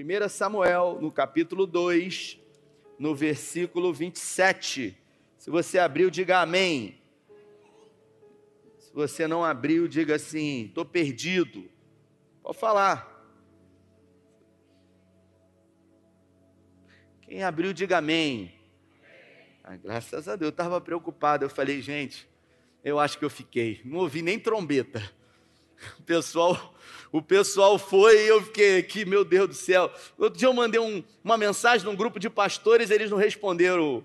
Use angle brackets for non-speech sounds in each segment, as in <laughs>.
1 Samuel, no capítulo 2, no versículo 27. Se você abriu, diga amém. Se você não abriu, diga assim: estou perdido. Pode falar. Quem abriu, diga amém. Ah, graças a Deus, eu estava preocupado. Eu falei, gente, eu acho que eu fiquei. Não ouvi nem trombeta. O pessoal, o pessoal foi e eu fiquei aqui, meu Deus do céu. Outro dia eu mandei um, uma mensagem num grupo de pastores, eles não responderam.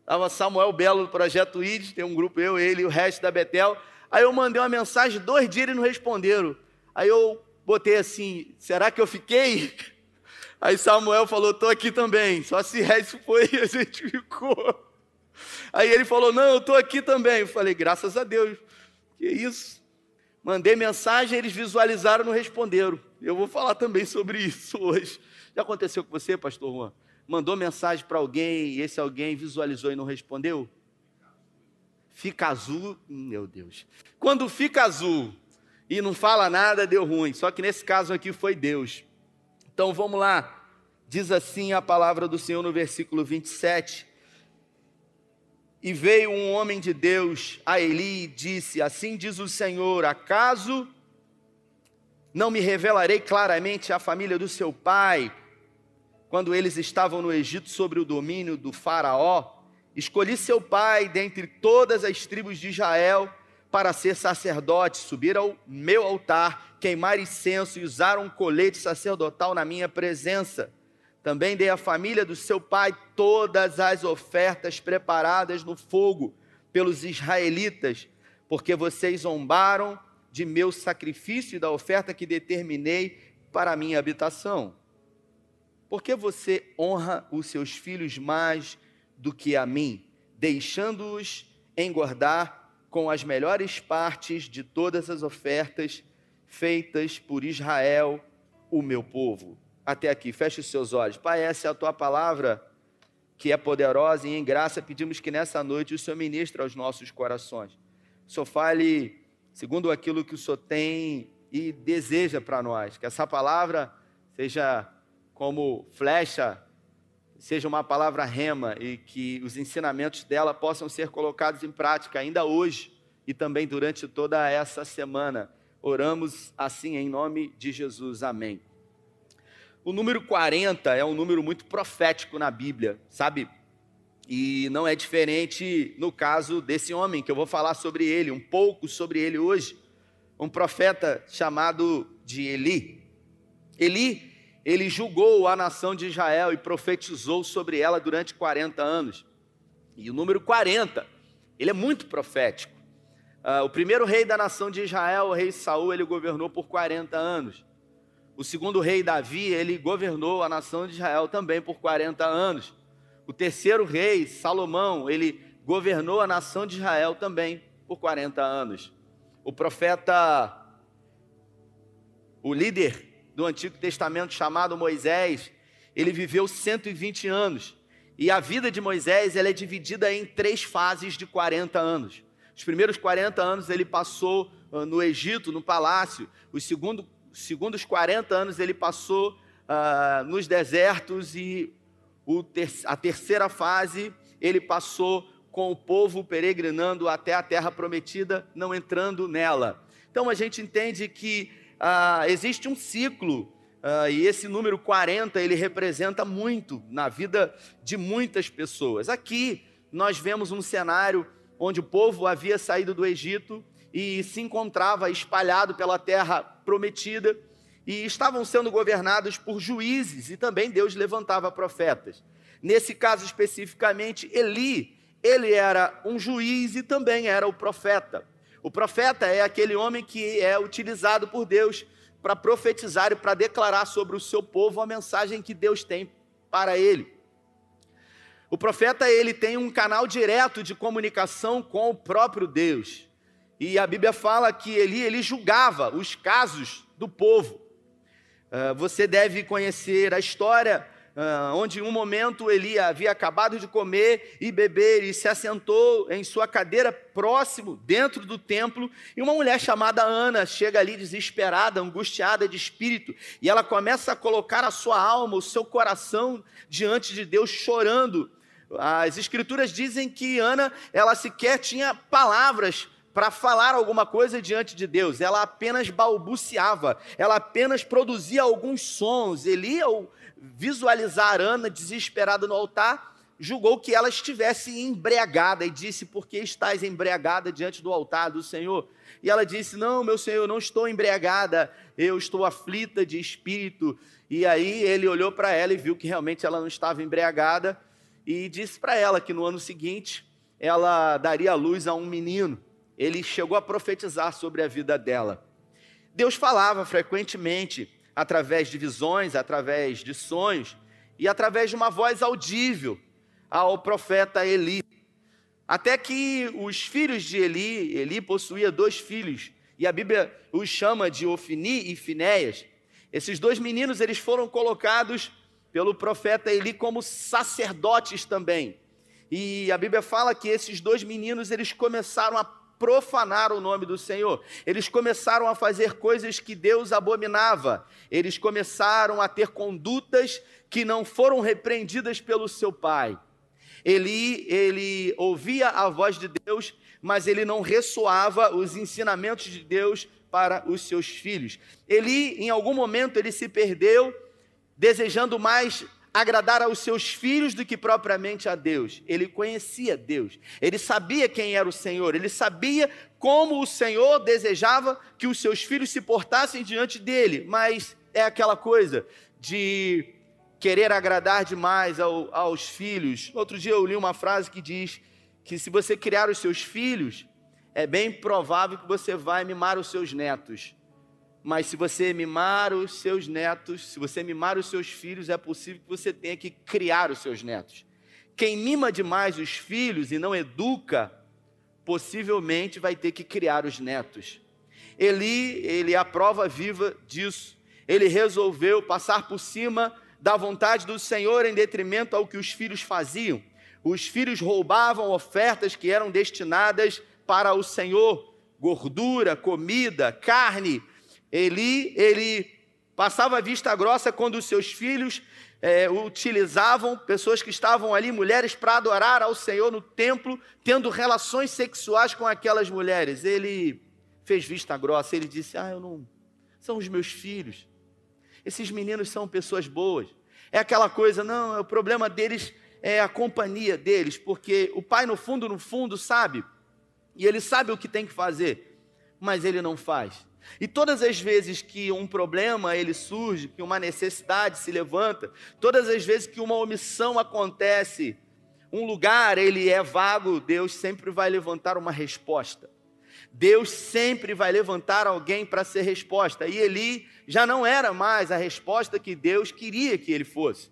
Estava Samuel Belo do Projeto ID, tem um grupo, eu, ele e o resto da Betel. Aí eu mandei uma mensagem, dois dias eles não responderam. Aí eu botei assim: será que eu fiquei? <laughs> Aí Samuel falou: estou aqui também. Só se resto foi e <laughs> a gente ficou. Aí ele falou: não, eu estou aqui também. Eu falei: graças a Deus. Que isso? Mandei mensagem, eles visualizaram e não responderam. Eu vou falar também sobre isso hoje. Já aconteceu com você, pastor Juan? Mandou mensagem para alguém e esse alguém visualizou e não respondeu? Fica azul, meu Deus. Quando fica azul e não fala nada, deu ruim. Só que nesse caso aqui foi Deus. Então vamos lá. Diz assim a palavra do Senhor no versículo 27. E veio um homem de Deus a Eli e disse: Assim diz o Senhor: Acaso não me revelarei claramente à família do seu pai, quando eles estavam no Egito sob o domínio do Faraó? Escolhi seu pai dentre todas as tribos de Israel para ser sacerdote, subir ao meu altar, queimar incenso e usar um colete sacerdotal na minha presença. Também dei à família do seu pai todas as ofertas preparadas no fogo pelos israelitas, porque vocês zombaram de meu sacrifício e da oferta que determinei para a minha habitação. Porque você honra os seus filhos mais do que a mim, deixando-os engordar com as melhores partes de todas as ofertas feitas por Israel, o meu povo. Até aqui, feche os seus olhos. Pai, essa é a tua palavra que é poderosa e em graça pedimos que nessa noite o Senhor ministre aos nossos corações. O Senhor fale segundo aquilo que o Senhor tem e deseja para nós. Que essa palavra seja como flecha, seja uma palavra rema e que os ensinamentos dela possam ser colocados em prática ainda hoje e também durante toda essa semana. Oramos assim em nome de Jesus. Amém. O número 40 é um número muito profético na Bíblia, sabe? E não é diferente no caso desse homem, que eu vou falar sobre ele, um pouco sobre ele hoje. Um profeta chamado de Eli. Eli ele julgou a nação de Israel e profetizou sobre ela durante 40 anos. E o número 40, ele é muito profético. Uh, o primeiro rei da nação de Israel, o rei Saul, ele governou por 40 anos. O segundo rei Davi, ele governou a nação de Israel também por 40 anos. O terceiro rei, Salomão, ele governou a nação de Israel também por 40 anos. O profeta, o líder do Antigo Testamento chamado Moisés, ele viveu 120 anos. E a vida de Moisés ela é dividida em três fases de 40 anos. Os primeiros 40 anos ele passou uh, no Egito, no palácio. Os segundo, segundos 40 anos ele passou uh, nos desertos. E ter, a terceira fase ele passou com o povo peregrinando até a terra prometida, não entrando nela. Então a gente entende que ah, existe um ciclo, ah, e esse número 40 ele representa muito na vida de muitas pessoas. Aqui nós vemos um cenário onde o povo havia saído do Egito e se encontrava espalhado pela terra prometida e estavam sendo governados por juízes e também Deus levantava profetas. Nesse caso especificamente, Eli, ele era um juiz e também era o profeta. O profeta é aquele homem que é utilizado por Deus para profetizar e para declarar sobre o seu povo a mensagem que Deus tem para ele. O profeta ele tem um canal direto de comunicação com o próprio Deus. E a Bíblia fala que Eli ele julgava os casos do povo. Uh, você deve conhecer a história ah, onde em um momento Eli havia acabado de comer e beber e se assentou em sua cadeira próximo, dentro do templo, e uma mulher chamada Ana chega ali desesperada, angustiada de espírito, e ela começa a colocar a sua alma, o seu coração diante de Deus, chorando. As escrituras dizem que Ana, ela sequer tinha palavras para falar alguma coisa diante de Deus, ela apenas balbuciava, ela apenas produzia alguns sons. Eli, ao visualizar Ana desesperada no altar, julgou que ela estivesse embriagada e disse: Por que estás embriagada diante do altar do Senhor? E ela disse: Não, meu Senhor, não estou embriagada, eu estou aflita de espírito. E aí ele olhou para ela e viu que realmente ela não estava embriagada e disse para ela que no ano seguinte ela daria luz a um menino ele chegou a profetizar sobre a vida dela. Deus falava frequentemente através de visões, através de sonhos e através de uma voz audível ao profeta Eli. Até que os filhos de Eli, Eli possuía dois filhos, e a Bíblia os chama de Ofni e Finéias. Esses dois meninos, eles foram colocados pelo profeta Eli como sacerdotes também. E a Bíblia fala que esses dois meninos, eles começaram a profanar o nome do Senhor. Eles começaram a fazer coisas que Deus abominava. Eles começaram a ter condutas que não foram repreendidas pelo seu pai. Eli, ele ouvia a voz de Deus, mas ele não ressoava os ensinamentos de Deus para os seus filhos. Eli, em algum momento, ele se perdeu, desejando mais agradar aos seus filhos do que propriamente a Deus. Ele conhecia Deus, ele sabia quem era o Senhor, ele sabia como o Senhor desejava que os seus filhos se portassem diante dele, mas é aquela coisa de querer agradar demais ao, aos filhos. Outro dia eu li uma frase que diz que se você criar os seus filhos, é bem provável que você vai mimar os seus netos. Mas se você mimar os seus netos, se você mimar os seus filhos, é possível que você tenha que criar os seus netos. Quem mima demais os filhos e não educa, possivelmente vai ter que criar os netos. Eli, ele é a prova viva disso. Ele resolveu passar por cima da vontade do Senhor em detrimento ao que os filhos faziam. Os filhos roubavam ofertas que eram destinadas para o Senhor, gordura, comida, carne, Eli, ele passava vista grossa quando os seus filhos é, utilizavam pessoas que estavam ali, mulheres, para adorar ao Senhor no templo, tendo relações sexuais com aquelas mulheres. Ele fez vista grossa, ele disse: Ah, eu não. São os meus filhos. Esses meninos são pessoas boas. É aquela coisa, não, o problema deles é a companhia deles, porque o pai, no fundo, no fundo, sabe, e ele sabe o que tem que fazer, mas ele não faz. E todas as vezes que um problema ele surge, que uma necessidade se levanta, todas as vezes que uma omissão acontece, um lugar ele é vago, Deus sempre vai levantar uma resposta. Deus sempre vai levantar alguém para ser resposta. E Eli já não era mais a resposta que Deus queria que ele fosse.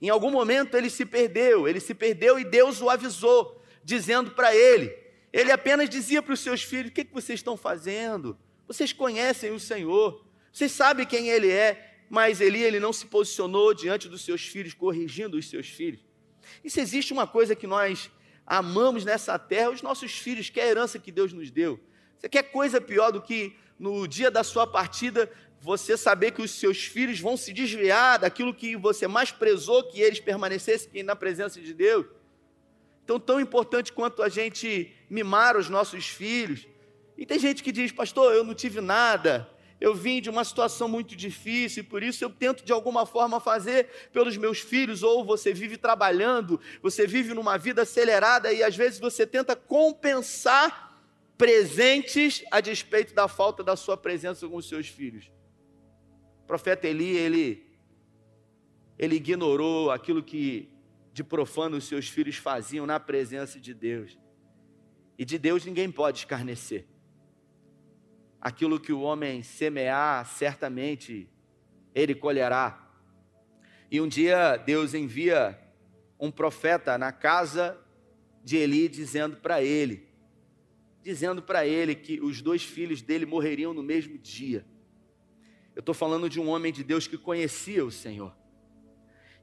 Em algum momento ele se perdeu, ele se perdeu e Deus o avisou, dizendo para ele. Ele apenas dizia para os seus filhos: O que, que vocês estão fazendo? Vocês conhecem o Senhor, vocês sabem quem Ele é, mas Eli ele não se posicionou diante dos seus filhos, corrigindo os seus filhos. E se existe uma coisa que nós amamos nessa terra, os nossos filhos, que é a herança que Deus nos deu. Você quer coisa pior do que no dia da sua partida você saber que os seus filhos vão se desviar daquilo que você mais prezou, que eles permanecessem na presença de Deus? Então, tão importante quanto a gente mimar os nossos filhos, e tem gente que diz, pastor, eu não tive nada, eu vim de uma situação muito difícil, e por isso eu tento de alguma forma fazer pelos meus filhos, ou você vive trabalhando, você vive numa vida acelerada e às vezes você tenta compensar presentes a despeito da falta da sua presença com os seus filhos. O profeta Eli, ele, ele ignorou aquilo que de profano os seus filhos faziam na presença de Deus. E de Deus ninguém pode escarnecer aquilo que o homem semear, certamente ele colherá. E um dia Deus envia um profeta na casa de Eli, dizendo para ele, dizendo para ele que os dois filhos dele morreriam no mesmo dia. Eu estou falando de um homem de Deus que conhecia o Senhor.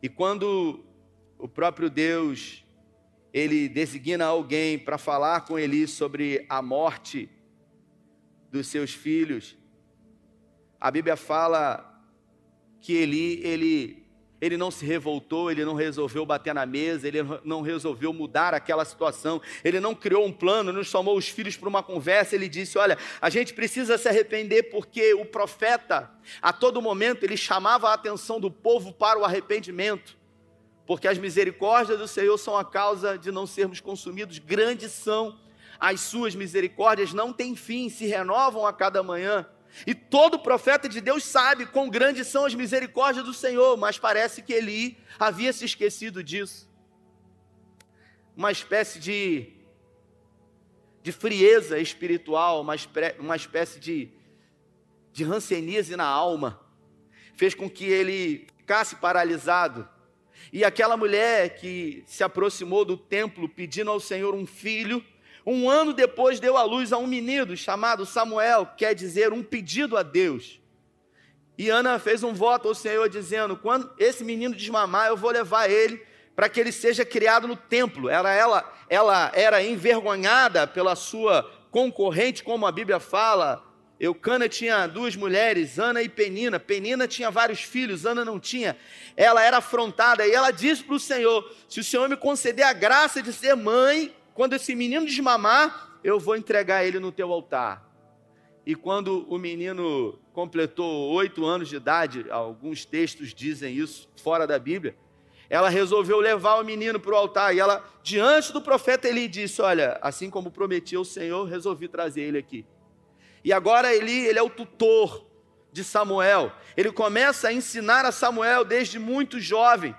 E quando o próprio Deus ele designa alguém para falar com Eli sobre a morte dos seus filhos, a Bíblia fala que Eli, ele, ele não se revoltou, ele não resolveu bater na mesa, ele não resolveu mudar aquela situação, ele não criou um plano, não chamou os filhos para uma conversa, ele disse: Olha, a gente precisa se arrepender porque o profeta, a todo momento, ele chamava a atenção do povo para o arrependimento. Porque as misericórdias do Senhor são a causa de não sermos consumidos, grandes são as suas misericórdias, não têm fim, se renovam a cada manhã. E todo profeta de Deus sabe quão grandes são as misericórdias do Senhor, mas parece que Eli havia se esquecido disso. Uma espécie de, de frieza espiritual, uma, uma espécie de, de rancenise na alma, fez com que ele ficasse paralisado e aquela mulher que se aproximou do templo pedindo ao Senhor um filho, um ano depois deu à luz a um menino chamado Samuel, quer dizer, um pedido a Deus. E Ana fez um voto ao Senhor dizendo: quando esse menino desmamar, eu vou levar ele para que ele seja criado no templo. Era ela, ela era envergonhada pela sua concorrente, como a Bíblia fala, Eucana tinha duas mulheres, Ana e Penina. Penina tinha vários filhos, Ana não tinha. Ela era afrontada e ela disse para o Senhor: Se o Senhor me conceder a graça de ser mãe, quando esse menino desmamar, eu vou entregar ele no teu altar. E quando o menino completou oito anos de idade, alguns textos dizem isso, fora da Bíblia, ela resolveu levar o menino para o altar. E ela, diante do profeta Eli, disse: Olha, assim como prometia o Senhor, resolvi trazer ele aqui. E agora Eli, ele é o tutor de Samuel. Ele começa a ensinar a Samuel desde muito jovem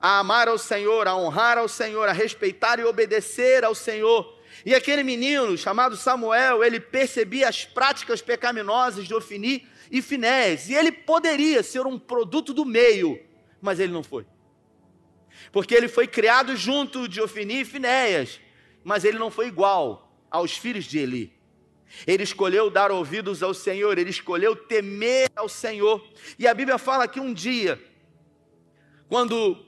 a amar ao Senhor, a honrar ao Senhor, a respeitar e obedecer ao Senhor. E aquele menino chamado Samuel, ele percebia as práticas pecaminosas de Ofini e Finés, e ele poderia ser um produto do meio, mas ele não foi. Porque ele foi criado junto de Ofini e Finéias, mas ele não foi igual aos filhos de Eli. Ele escolheu dar ouvidos ao Senhor, ele escolheu temer ao Senhor. E a Bíblia fala que um dia, quando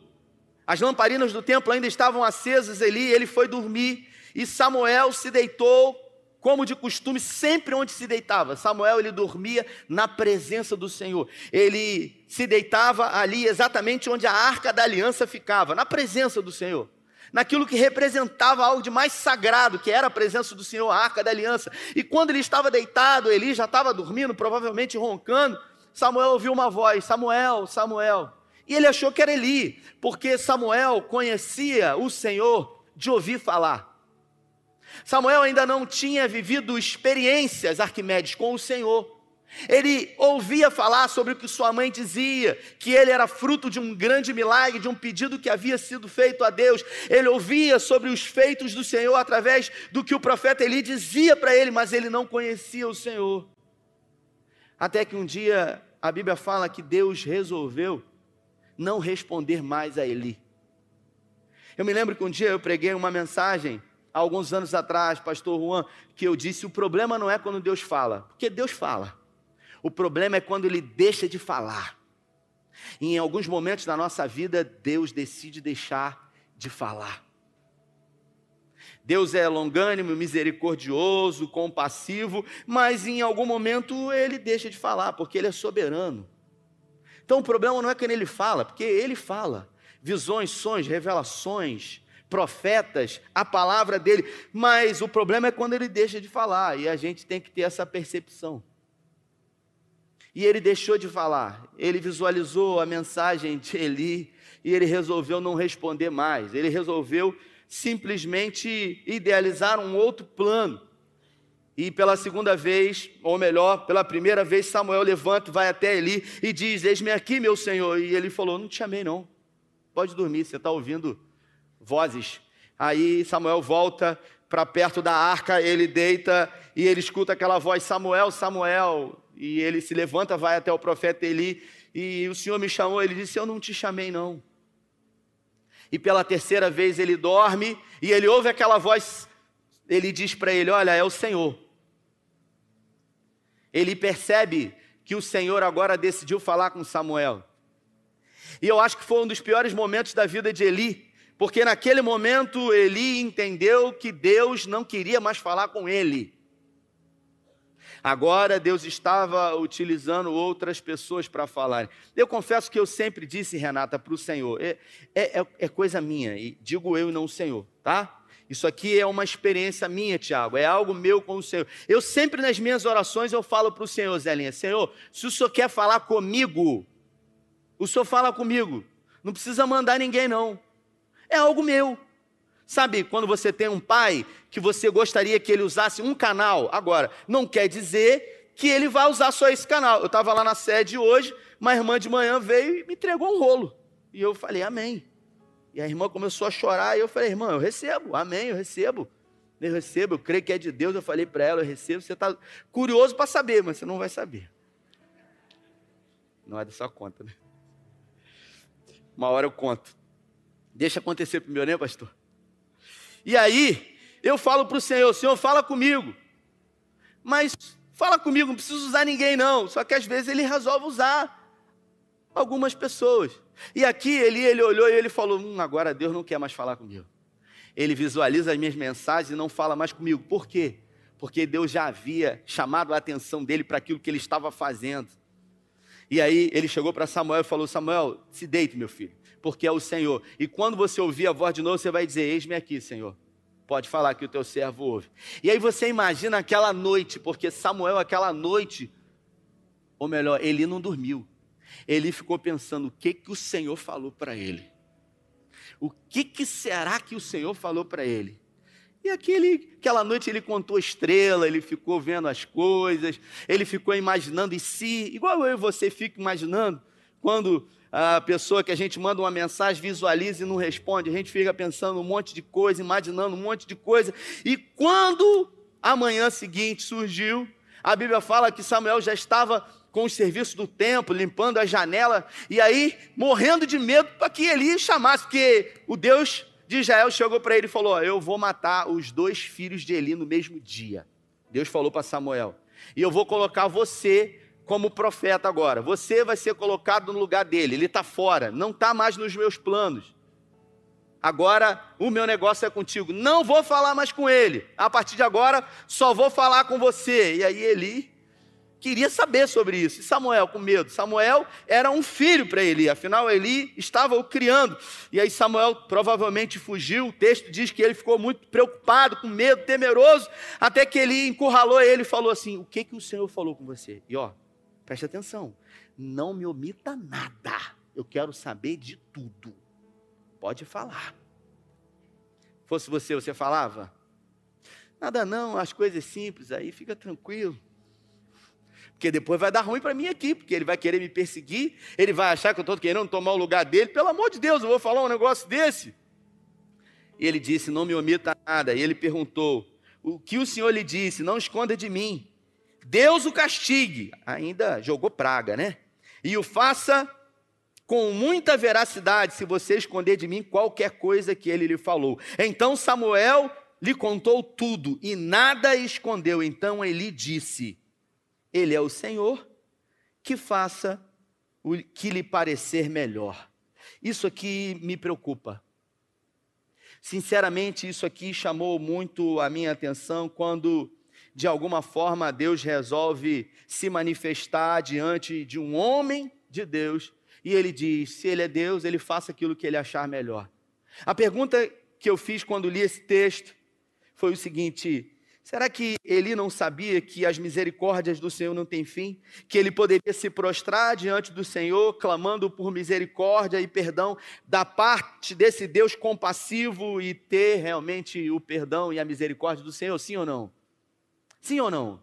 as lamparinas do templo ainda estavam acesas, Eli, ele foi dormir e Samuel se deitou, como de costume, sempre onde se deitava. Samuel ele dormia na presença do Senhor. Ele se deitava ali exatamente onde a arca da aliança ficava, na presença do Senhor naquilo que representava algo de mais sagrado, que era a presença do Senhor, a arca da aliança. E quando ele estava deitado, Eli já estava dormindo, provavelmente roncando, Samuel ouviu uma voz: Samuel, Samuel. E ele achou que era Eli, porque Samuel conhecia o Senhor de ouvir falar. Samuel ainda não tinha vivido experiências, Arquimedes, com o Senhor. Ele ouvia falar sobre o que sua mãe dizia, que ele era fruto de um grande milagre, de um pedido que havia sido feito a Deus. Ele ouvia sobre os feitos do Senhor através do que o profeta Eli dizia para ele, mas ele não conhecia o Senhor. Até que um dia a Bíblia fala que Deus resolveu não responder mais a Eli. Eu me lembro que um dia eu preguei uma mensagem, há alguns anos atrás, pastor Juan, que eu disse: o problema não é quando Deus fala, porque Deus fala. O problema é quando ele deixa de falar. E em alguns momentos da nossa vida, Deus decide deixar de falar. Deus é longânimo, misericordioso, compassivo, mas em algum momento ele deixa de falar, porque ele é soberano. Então o problema não é quando ele fala, porque ele fala. Visões, sonhos, revelações, profetas, a palavra dele, mas o problema é quando ele deixa de falar, e a gente tem que ter essa percepção. E ele deixou de falar. Ele visualizou a mensagem de Eli e ele resolveu não responder mais. Ele resolveu simplesmente idealizar um outro plano. E pela segunda vez, ou melhor, pela primeira vez, Samuel levanta, vai até Eli e diz: Eis-me aqui, meu senhor. E ele falou: Não te chamei, não. Pode dormir, você está ouvindo vozes. Aí Samuel volta para perto da arca, ele deita e ele escuta aquela voz: Samuel, Samuel. E ele se levanta, vai até o profeta Eli, e o Senhor me chamou, ele disse: Eu não te chamei, não. E pela terceira vez ele dorme, e ele ouve aquela voz, ele diz para ele: Olha, é o Senhor. Ele percebe que o Senhor agora decidiu falar com Samuel. E eu acho que foi um dos piores momentos da vida de Eli, porque naquele momento Eli entendeu que Deus não queria mais falar com ele. Agora Deus estava utilizando outras pessoas para falar. Eu confesso que eu sempre disse, Renata, para o Senhor, é, é, é, coisa minha, e digo eu e não o Senhor, tá? Isso aqui é uma experiência minha, Tiago, é algo meu com o Senhor. Eu sempre nas minhas orações eu falo para o Senhor, Zelinha, Senhor, se o Senhor quer falar comigo, o Senhor fala comigo. Não precisa mandar ninguém, não. É algo meu. Sabe, quando você tem um pai que você gostaria que ele usasse um canal, agora, não quer dizer que ele vai usar só esse canal. Eu estava lá na sede hoje, uma irmã de manhã veio e me entregou um rolo. E eu falei, amém. E a irmã começou a chorar, e eu falei, irmã, eu recebo, amém, eu recebo. Eu recebo, eu creio que é de Deus. Eu falei para ela, eu recebo. Você está curioso para saber, mas você não vai saber. Não é da sua conta, né? Uma hora eu conto. Deixa acontecer primeiro, né, pastor? E aí, eu falo para o Senhor: Senhor, fala comigo. Mas fala comigo, não preciso usar ninguém, não. Só que às vezes ele resolve usar algumas pessoas. E aqui ele, ele olhou e ele falou: hum, agora Deus não quer mais falar comigo. Ele visualiza as minhas mensagens e não fala mais comigo. Por quê? Porque Deus já havia chamado a atenção dele para aquilo que ele estava fazendo. E aí ele chegou para Samuel e falou: Samuel, se deite, meu filho porque é o Senhor. E quando você ouvir a voz de novo, você vai dizer: Eis-me aqui, Senhor. Pode falar que o teu servo ouve. E aí você imagina aquela noite, porque Samuel, aquela noite, ou melhor, ele não dormiu. Ele ficou pensando o que, que o Senhor falou para ele. O que, que será que o Senhor falou para ele? E aquele, aquela noite ele contou estrela, ele ficou vendo as coisas, ele ficou imaginando em si, igual eu e você fica imaginando, quando a pessoa que a gente manda uma mensagem visualiza e não responde, a gente fica pensando um monte de coisa, imaginando um monte de coisa, e quando a manhã seguinte surgiu, a Bíblia fala que Samuel já estava com os serviços do templo, limpando a janela, e aí morrendo de medo para que ele chamasse, porque o Deus de Israel chegou para ele e falou: Eu vou matar os dois filhos de Eli no mesmo dia. Deus falou para Samuel: E eu vou colocar você como profeta agora. Você vai ser colocado no lugar dele. Ele está fora, não está mais nos meus planos. Agora o meu negócio é contigo. Não vou falar mais com ele. A partir de agora, só vou falar com você. E aí Eli queria saber sobre isso. E Samuel com medo. Samuel era um filho para Eli, afinal Eli estava o criando. E aí Samuel provavelmente fugiu. O texto diz que ele ficou muito preocupado, com medo, temeroso, até que Eli encurralou ele e falou assim: "O que que o Senhor falou com você?" E ó, Preste atenção. Não me omita nada. Eu quero saber de tudo. Pode falar. Fosse você, você falava? Nada não, as coisas simples aí, fica tranquilo. Porque depois vai dar ruim para mim aqui, porque ele vai querer me perseguir, ele vai achar que eu estou querendo tomar o lugar dele. Pelo amor de Deus, eu vou falar um negócio desse. E ele disse: Não me omita nada. E ele perguntou: O que o Senhor lhe disse? Não esconda de mim. Deus o castigue, ainda jogou praga, né? E o faça com muita veracidade, se você esconder de mim qualquer coisa que ele lhe falou. Então Samuel lhe contou tudo e nada escondeu. Então ele disse: Ele é o Senhor, que faça o que lhe parecer melhor. Isso aqui me preocupa. Sinceramente, isso aqui chamou muito a minha atenção quando de alguma forma Deus resolve se manifestar diante de um homem de Deus e ele diz: se ele é Deus, ele faça aquilo que ele achar melhor. A pergunta que eu fiz quando li esse texto foi o seguinte: será que ele não sabia que as misericórdias do Senhor não têm fim? Que ele poderia se prostrar diante do Senhor, clamando por misericórdia e perdão da parte desse Deus compassivo e ter realmente o perdão e a misericórdia do Senhor? Sim ou não? Sim ou não?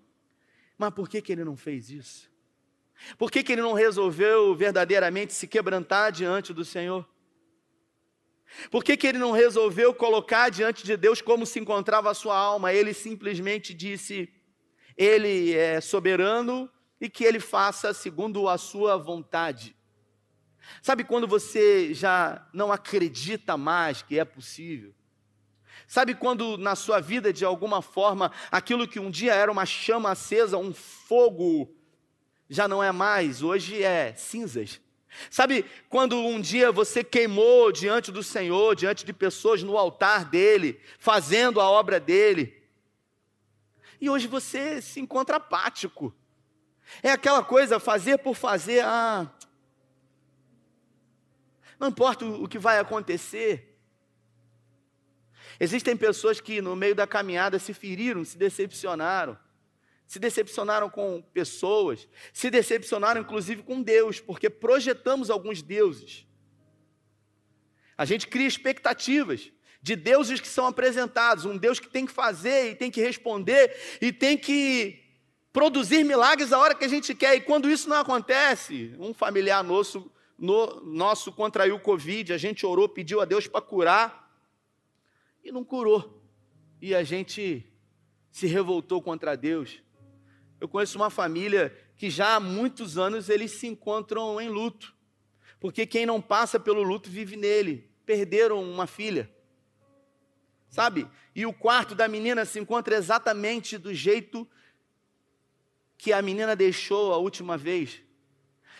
Mas por que, que ele não fez isso? Por que, que ele não resolveu verdadeiramente se quebrantar diante do Senhor? Por que, que ele não resolveu colocar diante de Deus como se encontrava a sua alma? Ele simplesmente disse: Ele é soberano e que ele faça segundo a sua vontade. Sabe quando você já não acredita mais que é possível? Sabe quando na sua vida, de alguma forma, aquilo que um dia era uma chama acesa, um fogo, já não é mais, hoje é cinzas. Sabe quando um dia você queimou diante do Senhor, diante de pessoas no altar dele, fazendo a obra dele, e hoje você se encontra apático. É aquela coisa, fazer por fazer, ah, não importa o que vai acontecer. Existem pessoas que no meio da caminhada se feriram, se decepcionaram se decepcionaram com pessoas, se decepcionaram inclusive com Deus, porque projetamos alguns deuses. A gente cria expectativas de deuses que são apresentados, um Deus que tem que fazer e tem que responder e tem que produzir milagres a hora que a gente quer. E quando isso não acontece, um familiar nosso, no, nosso contraiu Covid, a gente orou, pediu a Deus para curar e não curou. E a gente se revoltou contra Deus. Eu conheço uma família que já há muitos anos eles se encontram em luto. Porque quem não passa pelo luto vive nele. Perderam uma filha. Sabe? E o quarto da menina se encontra exatamente do jeito que a menina deixou a última vez.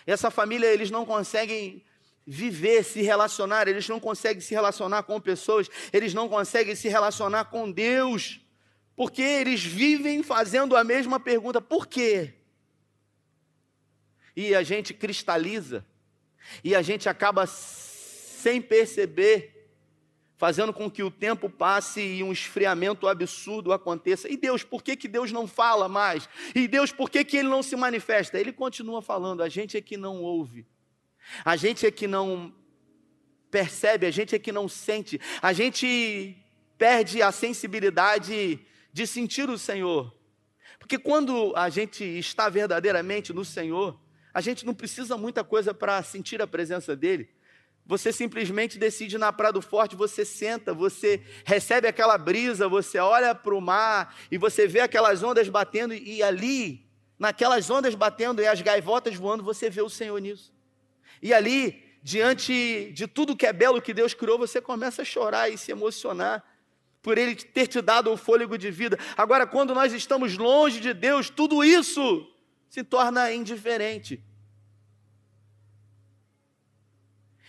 Essa família, eles não conseguem viver, se relacionar, eles não conseguem se relacionar com pessoas, eles não conseguem se relacionar com Deus. Porque eles vivem fazendo a mesma pergunta: por quê? E a gente cristaliza, e a gente acaba sem perceber, fazendo com que o tempo passe e um esfriamento absurdo aconteça. E Deus, por que, que Deus não fala mais? E Deus, por que, que Ele não se manifesta? Ele continua falando, a gente é que não ouve, a gente é que não percebe, a gente é que não sente, a gente perde a sensibilidade de sentir o Senhor. Porque quando a gente está verdadeiramente no Senhor, a gente não precisa muita coisa para sentir a presença dEle. Você simplesmente decide na Praia do Forte, você senta, você recebe aquela brisa, você olha para o mar e você vê aquelas ondas batendo, e ali, naquelas ondas batendo e as gaivotas voando, você vê o Senhor nisso. E ali, diante de tudo que é belo que Deus criou, você começa a chorar e se emocionar por Ele ter te dado o fôlego de vida. Agora, quando nós estamos longe de Deus, tudo isso se torna indiferente.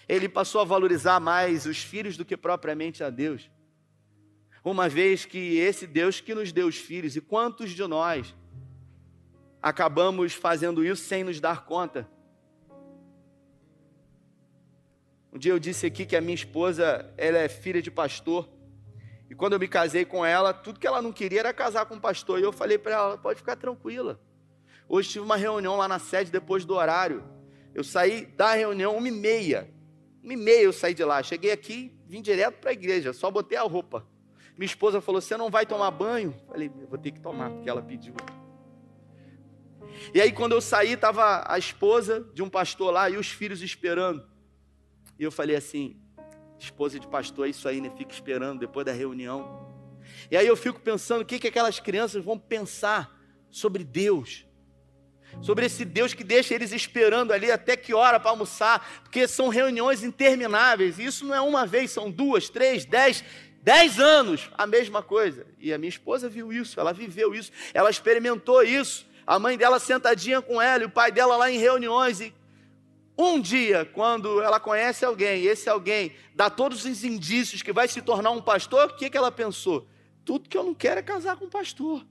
Ele passou a valorizar mais os filhos do que propriamente a Deus. Uma vez que esse Deus que nos deu os filhos, e quantos de nós acabamos fazendo isso sem nos dar conta? Um dia eu disse aqui que a minha esposa, ela é filha de pastor. E quando eu me casei com ela, tudo que ela não queria era casar com um pastor. E eu falei para ela: pode ficar tranquila. Hoje tive uma reunião lá na sede depois do horário. Eu saí da reunião uma e meia. Uma e meia eu saí de lá. Cheguei aqui, vim direto para a igreja, só botei a roupa. Minha esposa falou: Você não vai tomar banho? Falei: Vou ter que tomar, porque ela pediu. E aí, quando eu saí, estava a esposa de um pastor lá e os filhos esperando. E eu falei assim: esposa de pastor, é isso aí, né? Fica esperando depois da reunião. E aí eu fico pensando o que, que aquelas crianças vão pensar sobre Deus. Sobre esse Deus que deixa eles esperando ali até que hora para almoçar, porque são reuniões intermináveis. E isso não é uma vez, são duas, três, dez, dez anos, a mesma coisa. E a minha esposa viu isso, ela viveu isso, ela experimentou isso. A mãe dela sentadinha com ela, e o pai dela lá em reuniões, e um dia, quando ela conhece alguém, esse alguém dá todos os indícios que vai se tornar um pastor, o que, que ela pensou? Tudo que eu não quero é casar com um pastor.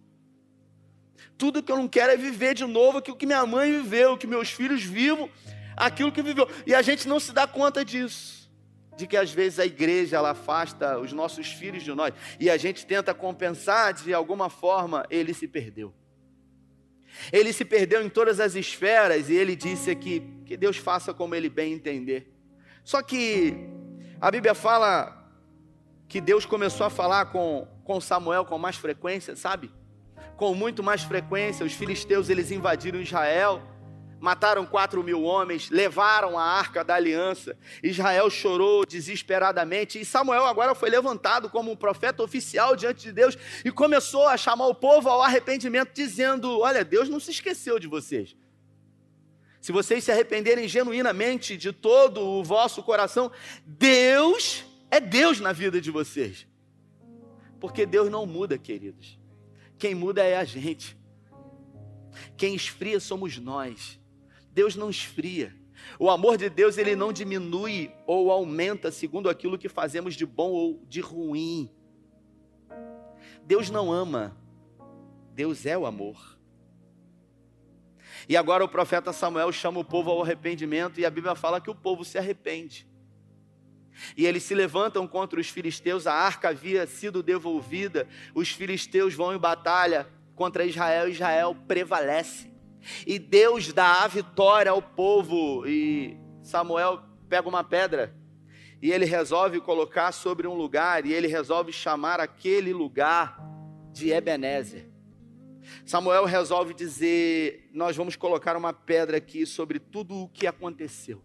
Tudo que eu não quero é viver de novo aquilo que minha mãe viveu, que meus filhos vivam, aquilo que viveu. E a gente não se dá conta disso. De que às vezes a igreja ela afasta os nossos filhos de nós e a gente tenta compensar de alguma forma, ele se perdeu. Ele se perdeu em todas as esferas e ele disse aqui que Deus faça como ele bem entender. Só que a Bíblia fala que Deus começou a falar com, com Samuel com mais frequência, sabe? Com muito mais frequência. Os filisteus eles invadiram Israel mataram quatro mil homens, levaram a arca da aliança. Israel chorou desesperadamente e Samuel agora foi levantado como um profeta oficial diante de Deus e começou a chamar o povo ao arrependimento, dizendo: Olha, Deus não se esqueceu de vocês. Se vocês se arrependerem genuinamente de todo o vosso coração, Deus é Deus na vida de vocês. Porque Deus não muda, queridos. Quem muda é a gente. Quem esfria somos nós. Deus não esfria. O amor de Deus, ele não diminui ou aumenta segundo aquilo que fazemos de bom ou de ruim. Deus não ama, Deus é o amor. E agora o profeta Samuel chama o povo ao arrependimento e a Bíblia fala que o povo se arrepende. E eles se levantam contra os filisteus, a arca havia sido devolvida, os filisteus vão em batalha contra Israel, Israel prevalece. E Deus dá a vitória ao povo. E Samuel pega uma pedra e ele resolve colocar sobre um lugar e ele resolve chamar aquele lugar de Ebenezer. Samuel resolve dizer: Nós vamos colocar uma pedra aqui sobre tudo o que aconteceu.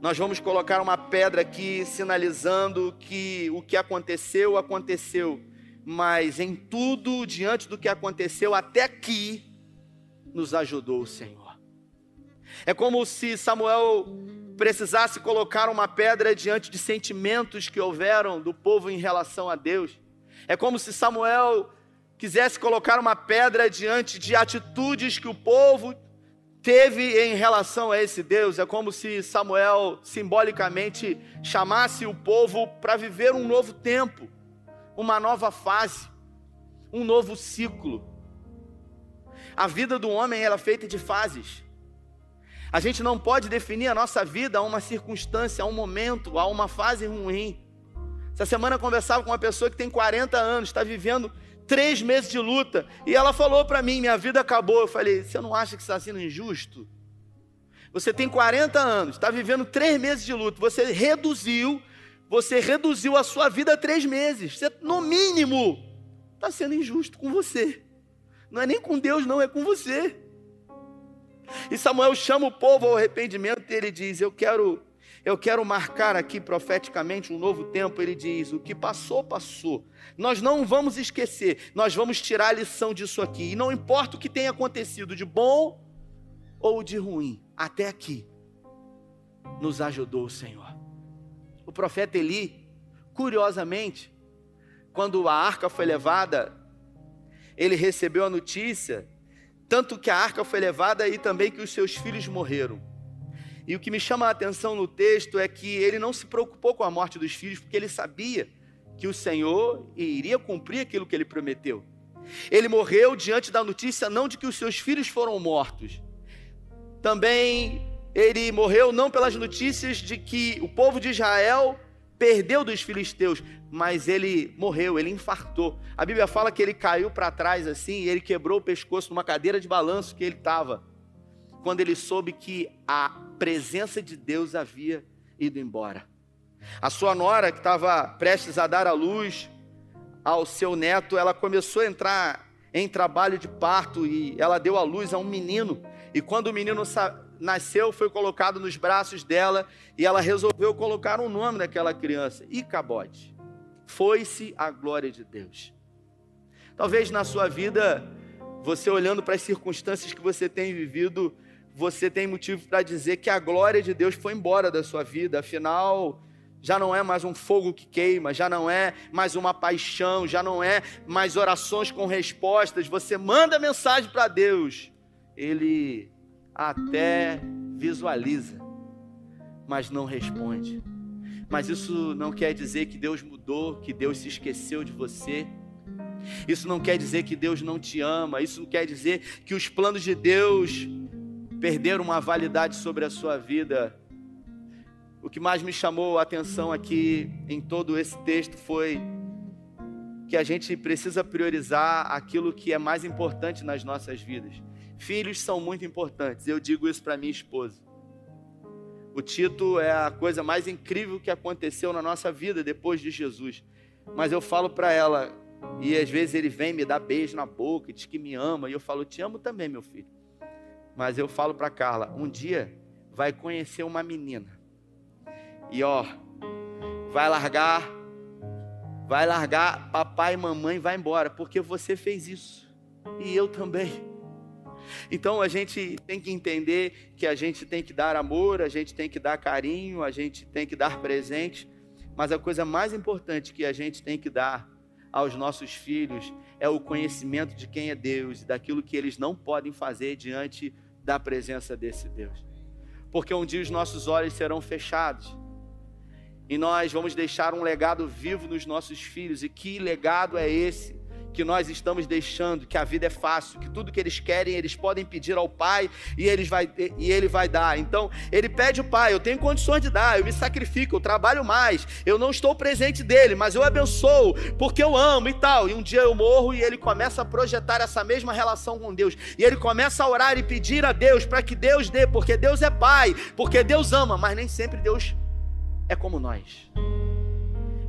Nós vamos colocar uma pedra aqui sinalizando que o que aconteceu, aconteceu. Mas em tudo, diante do que aconteceu até aqui, nos ajudou o Senhor. É como se Samuel precisasse colocar uma pedra diante de sentimentos que houveram do povo em relação a Deus. É como se Samuel quisesse colocar uma pedra diante de atitudes que o povo teve em relação a esse Deus. É como se Samuel simbolicamente chamasse o povo para viver um novo tempo, uma nova fase, um novo ciclo. A vida do homem ela é feita de fases. A gente não pode definir a nossa vida a uma circunstância, a um momento, a uma fase ruim. Essa semana eu conversava com uma pessoa que tem 40 anos, está vivendo três meses de luta, e ela falou para mim: minha vida acabou. Eu falei: você não acha que está sendo injusto? Você tem 40 anos, está vivendo três meses de luta, você reduziu, você reduziu a sua vida a três meses. Você, no mínimo, está sendo injusto com você. Não é nem com Deus, não, é com você. E Samuel chama o povo ao arrependimento e ele diz: Eu quero, eu quero marcar aqui profeticamente um novo tempo. Ele diz: O que passou, passou. Nós não vamos esquecer, nós vamos tirar a lição disso aqui. E não importa o que tenha acontecido, de bom ou de ruim, até aqui nos ajudou o Senhor. O profeta Eli, curiosamente, quando a arca foi levada ele recebeu a notícia, tanto que a arca foi levada e também que os seus filhos morreram. E o que me chama a atenção no texto é que ele não se preocupou com a morte dos filhos, porque ele sabia que o Senhor iria cumprir aquilo que ele prometeu. Ele morreu diante da notícia não de que os seus filhos foram mortos. Também ele morreu não pelas notícias de que o povo de Israel perdeu dos filisteus, mas ele morreu, ele infartou. A Bíblia fala que ele caiu para trás assim, e ele quebrou o pescoço numa cadeira de balanço que ele estava, quando ele soube que a presença de Deus havia ido embora. A sua nora, que estava prestes a dar a luz ao seu neto, ela começou a entrar em trabalho de parto e ela deu a luz a um menino. E quando o menino nasceu, foi colocado nos braços dela e ela resolveu colocar um nome naquela criança: Icabode. Foi-se a glória de Deus. Talvez na sua vida, você olhando para as circunstâncias que você tem vivido, você tem motivo para dizer que a glória de Deus foi embora da sua vida, afinal, já não é mais um fogo que queima, já não é mais uma paixão, já não é mais orações com respostas. Você manda mensagem para Deus, Ele até visualiza, mas não responde. Mas isso não quer dizer que Deus mudou, que Deus se esqueceu de você. Isso não quer dizer que Deus não te ama. Isso não quer dizer que os planos de Deus perderam uma validade sobre a sua vida. O que mais me chamou a atenção aqui em todo esse texto foi que a gente precisa priorizar aquilo que é mais importante nas nossas vidas. Filhos são muito importantes. Eu digo isso para minha esposa. O Tito é a coisa mais incrível que aconteceu na nossa vida depois de Jesus. Mas eu falo para ela, e às vezes ele vem me dar beijo na boca, diz que me ama, e eu falo, te amo também, meu filho. Mas eu falo para Carla, um dia vai conhecer uma menina. E ó, vai largar, vai largar papai e mamãe, vai embora, porque você fez isso. E eu também. Então a gente tem que entender que a gente tem que dar amor, a gente tem que dar carinho, a gente tem que dar presente, mas a coisa mais importante que a gente tem que dar aos nossos filhos é o conhecimento de quem é Deus e daquilo que eles não podem fazer diante da presença desse Deus. porque um dia os nossos olhos serão fechados. E nós vamos deixar um legado vivo nos nossos filhos. E que legado é esse? Que nós estamos deixando, que a vida é fácil, que tudo que eles querem, eles podem pedir ao Pai e, eles vai, e Ele vai dar. Então, ele pede o Pai, eu tenho condições de dar, eu me sacrifico, eu trabalho mais, eu não estou presente dele, mas eu abençoo, porque eu amo e tal. E um dia eu morro e ele começa a projetar essa mesma relação com Deus. E ele começa a orar e pedir a Deus para que Deus dê, porque Deus é Pai, porque Deus ama, mas nem sempre Deus é como nós.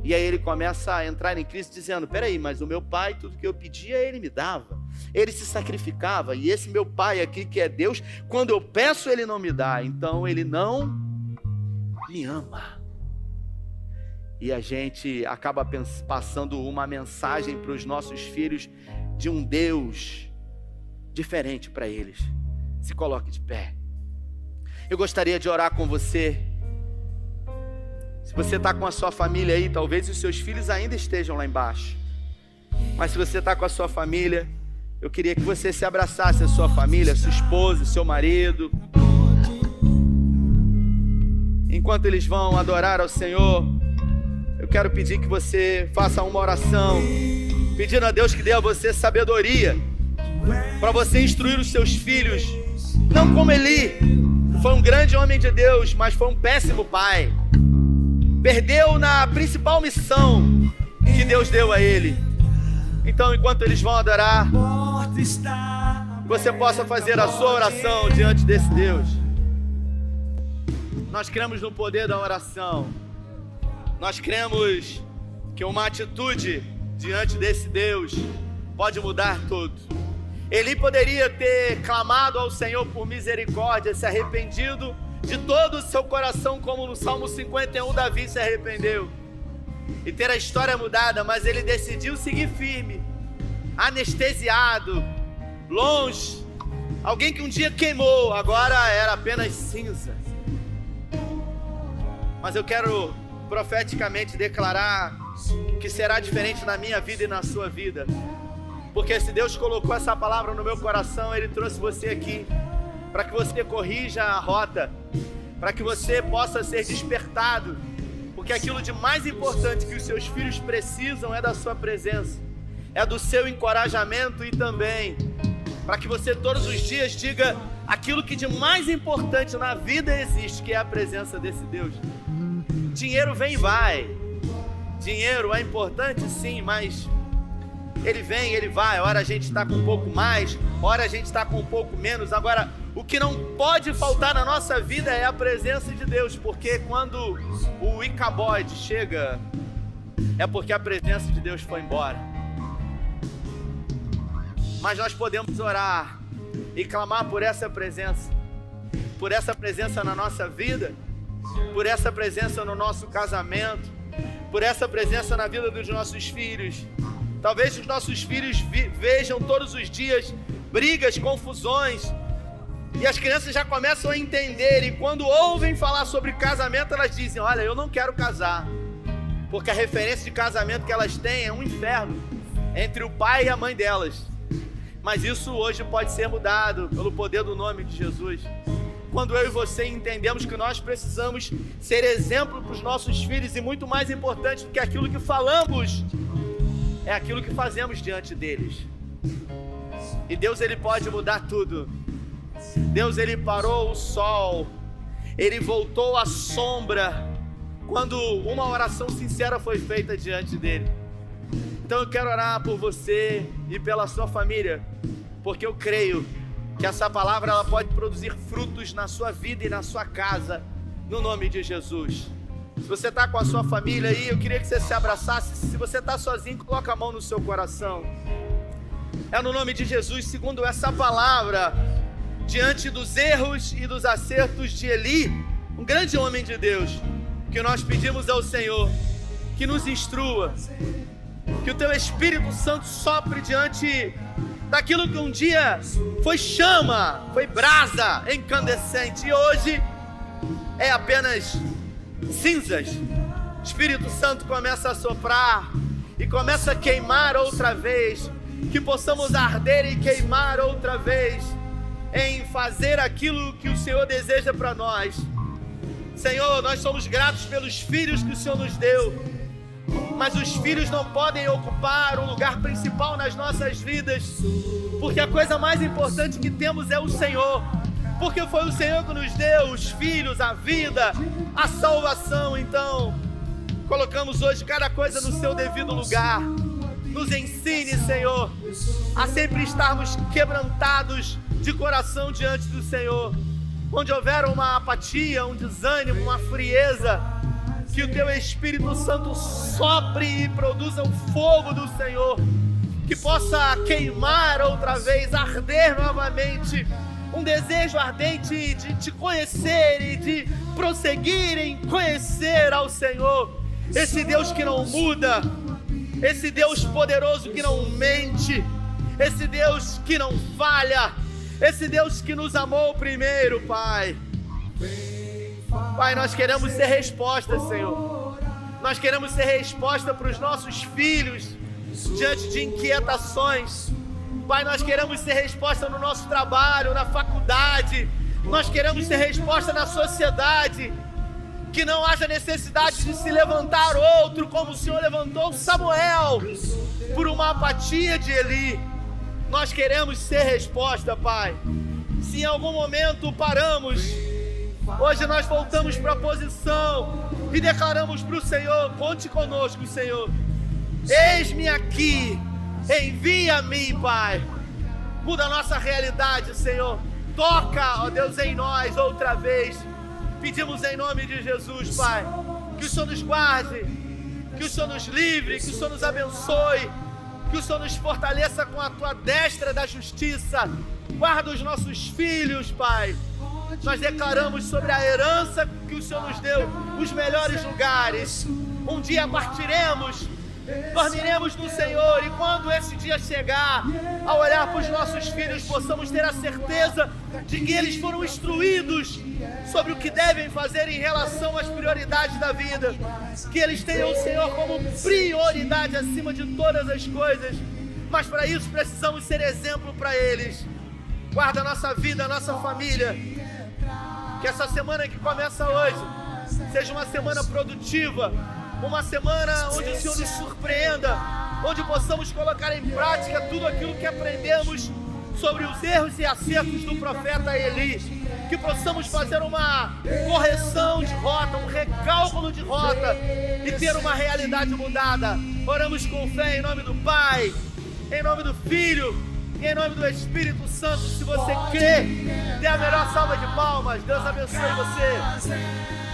E aí ele começa a entrar em crise dizendo: peraí, mas o meu pai, tudo que eu pedia, ele me dava. Ele se sacrificava. E esse meu pai aqui, que é Deus, quando eu peço, ele não me dá. Então ele não me ama. E a gente acaba passando uma mensagem para os nossos filhos de um Deus diferente para eles. Se coloque de pé. Eu gostaria de orar com você se você está com a sua família aí, talvez os seus filhos ainda estejam lá embaixo. Mas se você está com a sua família, eu queria que você se abraçasse a sua família, a sua esposa, seu marido. Enquanto eles vão adorar ao Senhor, eu quero pedir que você faça uma oração, pedindo a Deus que dê a você sabedoria, para você instruir os seus filhos, não como Eli, foi um grande homem de Deus, mas foi um péssimo pai perdeu na principal missão que Deus deu a ele. Então, enquanto eles vão adorar, você possa fazer a sua oração diante desse Deus. Nós cremos no poder da oração. Nós cremos que uma atitude diante desse Deus pode mudar tudo. Ele poderia ter clamado ao Senhor por misericórdia, se arrependido de todo o seu coração, como no Salmo 51 Davi se arrependeu e ter a história mudada, mas ele decidiu seguir firme, anestesiado, longe. Alguém que um dia queimou, agora era apenas cinza. Mas eu quero profeticamente declarar que será diferente na minha vida e na sua vida. Porque se Deus colocou essa palavra no meu coração, Ele trouxe você aqui para que você corrija a rota, para que você possa ser despertado, porque aquilo de mais importante que os seus filhos precisam é da sua presença, é do seu encorajamento e também para que você todos os dias diga aquilo que de mais importante na vida existe, que é a presença desse Deus. Dinheiro vem e vai. Dinheiro é importante sim, mas ele vem, ele vai. Ora a gente está com um pouco mais, ora a gente está com um pouco menos. Agora, o que não pode faltar na nossa vida é a presença de Deus, porque quando o Icabode chega, é porque a presença de Deus foi embora. Mas nós podemos orar e clamar por essa presença, por essa presença na nossa vida, por essa presença no nosso casamento, por essa presença na vida dos nossos filhos. Talvez os nossos filhos vejam todos os dias brigas, confusões, e as crianças já começam a entender, e quando ouvem falar sobre casamento, elas dizem: Olha, eu não quero casar, porque a referência de casamento que elas têm é um inferno entre o pai e a mãe delas. Mas isso hoje pode ser mudado pelo poder do nome de Jesus. Quando eu e você entendemos que nós precisamos ser exemplo para os nossos filhos, e muito mais importante do que aquilo que falamos, é aquilo que fazemos diante deles. E Deus ele pode mudar tudo. Deus ele parou o sol, ele voltou a sombra quando uma oração sincera foi feita diante dele. Então eu quero orar por você e pela sua família, porque eu creio que essa palavra ela pode produzir frutos na sua vida e na sua casa, no nome de Jesus. Se você está com a sua família aí, eu queria que você se abraçasse. Se você está sozinho, coloca a mão no seu coração. É no nome de Jesus, segundo essa palavra, diante dos erros e dos acertos de Eli, um grande homem de Deus, que nós pedimos ao Senhor que nos instrua, que o teu Espírito Santo sopre diante daquilo que um dia foi chama, foi brasa incandescente e hoje é apenas cinzas. Espírito Santo começa a soprar e começa a queimar outra vez, que possamos arder e queimar outra vez em fazer aquilo que o Senhor deseja para nós. Senhor, nós somos gratos pelos filhos que o Senhor nos deu, mas os filhos não podem ocupar um lugar principal nas nossas vidas, porque a coisa mais importante que temos é o Senhor, porque foi o Senhor que nos deu os filhos, a vida, a salvação. Então, colocamos hoje cada coisa no seu devido lugar. Nos ensine, Senhor, a sempre estarmos quebrantados de coração diante do Senhor. Onde houver uma apatia, um desânimo, uma frieza, que o teu Espírito Santo sopre e produza o fogo do Senhor, que possa queimar outra vez, arder novamente, um desejo ardente de te conhecer e de prosseguir em conhecer ao Senhor, esse Deus que não muda, esse Deus poderoso que não mente, esse Deus que não falha, esse Deus que nos amou primeiro, Pai. Pai, nós queremos ser resposta, Senhor. Nós queremos ser resposta para os nossos filhos diante de inquietações. Pai, nós queremos ser resposta no nosso trabalho, na faculdade. Nós queremos ser resposta na sociedade. Que não haja necessidade de se levantar outro, como o Senhor levantou Samuel, por uma apatia de Eli. Nós queremos ser resposta, Pai. Se em algum momento paramos, hoje nós voltamos para a posição e declaramos para o Senhor: conte conosco, Senhor. Eis-me aqui, envia-me, Pai. Muda a nossa realidade, Senhor. Toca, ó Deus, em nós outra vez. Pedimos em nome de Jesus, Pai, que o Senhor nos guarde, que o Senhor nos livre, que o Senhor nos abençoe que o Senhor nos fortaleça com a tua destra da justiça. Guarda os nossos filhos, Pai. Nós declaramos sobre a herança que o Senhor nos deu, os melhores lugares. Um dia partiremos, dormiremos no Senhor, e quando esse dia chegar, ao olhar para os nossos filhos, possamos ter a certeza de que eles foram instruídos sobre o que devem fazer em relação às prioridades da vida. Que eles tenham o Senhor como prioridade acima de todas as coisas. Mas para isso precisamos ser exemplo para eles. Guarda a nossa vida, a nossa família. Que essa semana que começa hoje seja uma semana produtiva, uma semana onde o Senhor nos surpreenda, onde possamos colocar em prática tudo aquilo que aprendemos sobre os erros e acertos do profeta Eli que possamos fazer uma correção de rota, um recálculo de rota e ter uma realidade mudada. Oramos com fé em nome do Pai, em nome do Filho e em nome do Espírito Santo. Se você crê, dê a melhor salva de palmas. Deus abençoe você.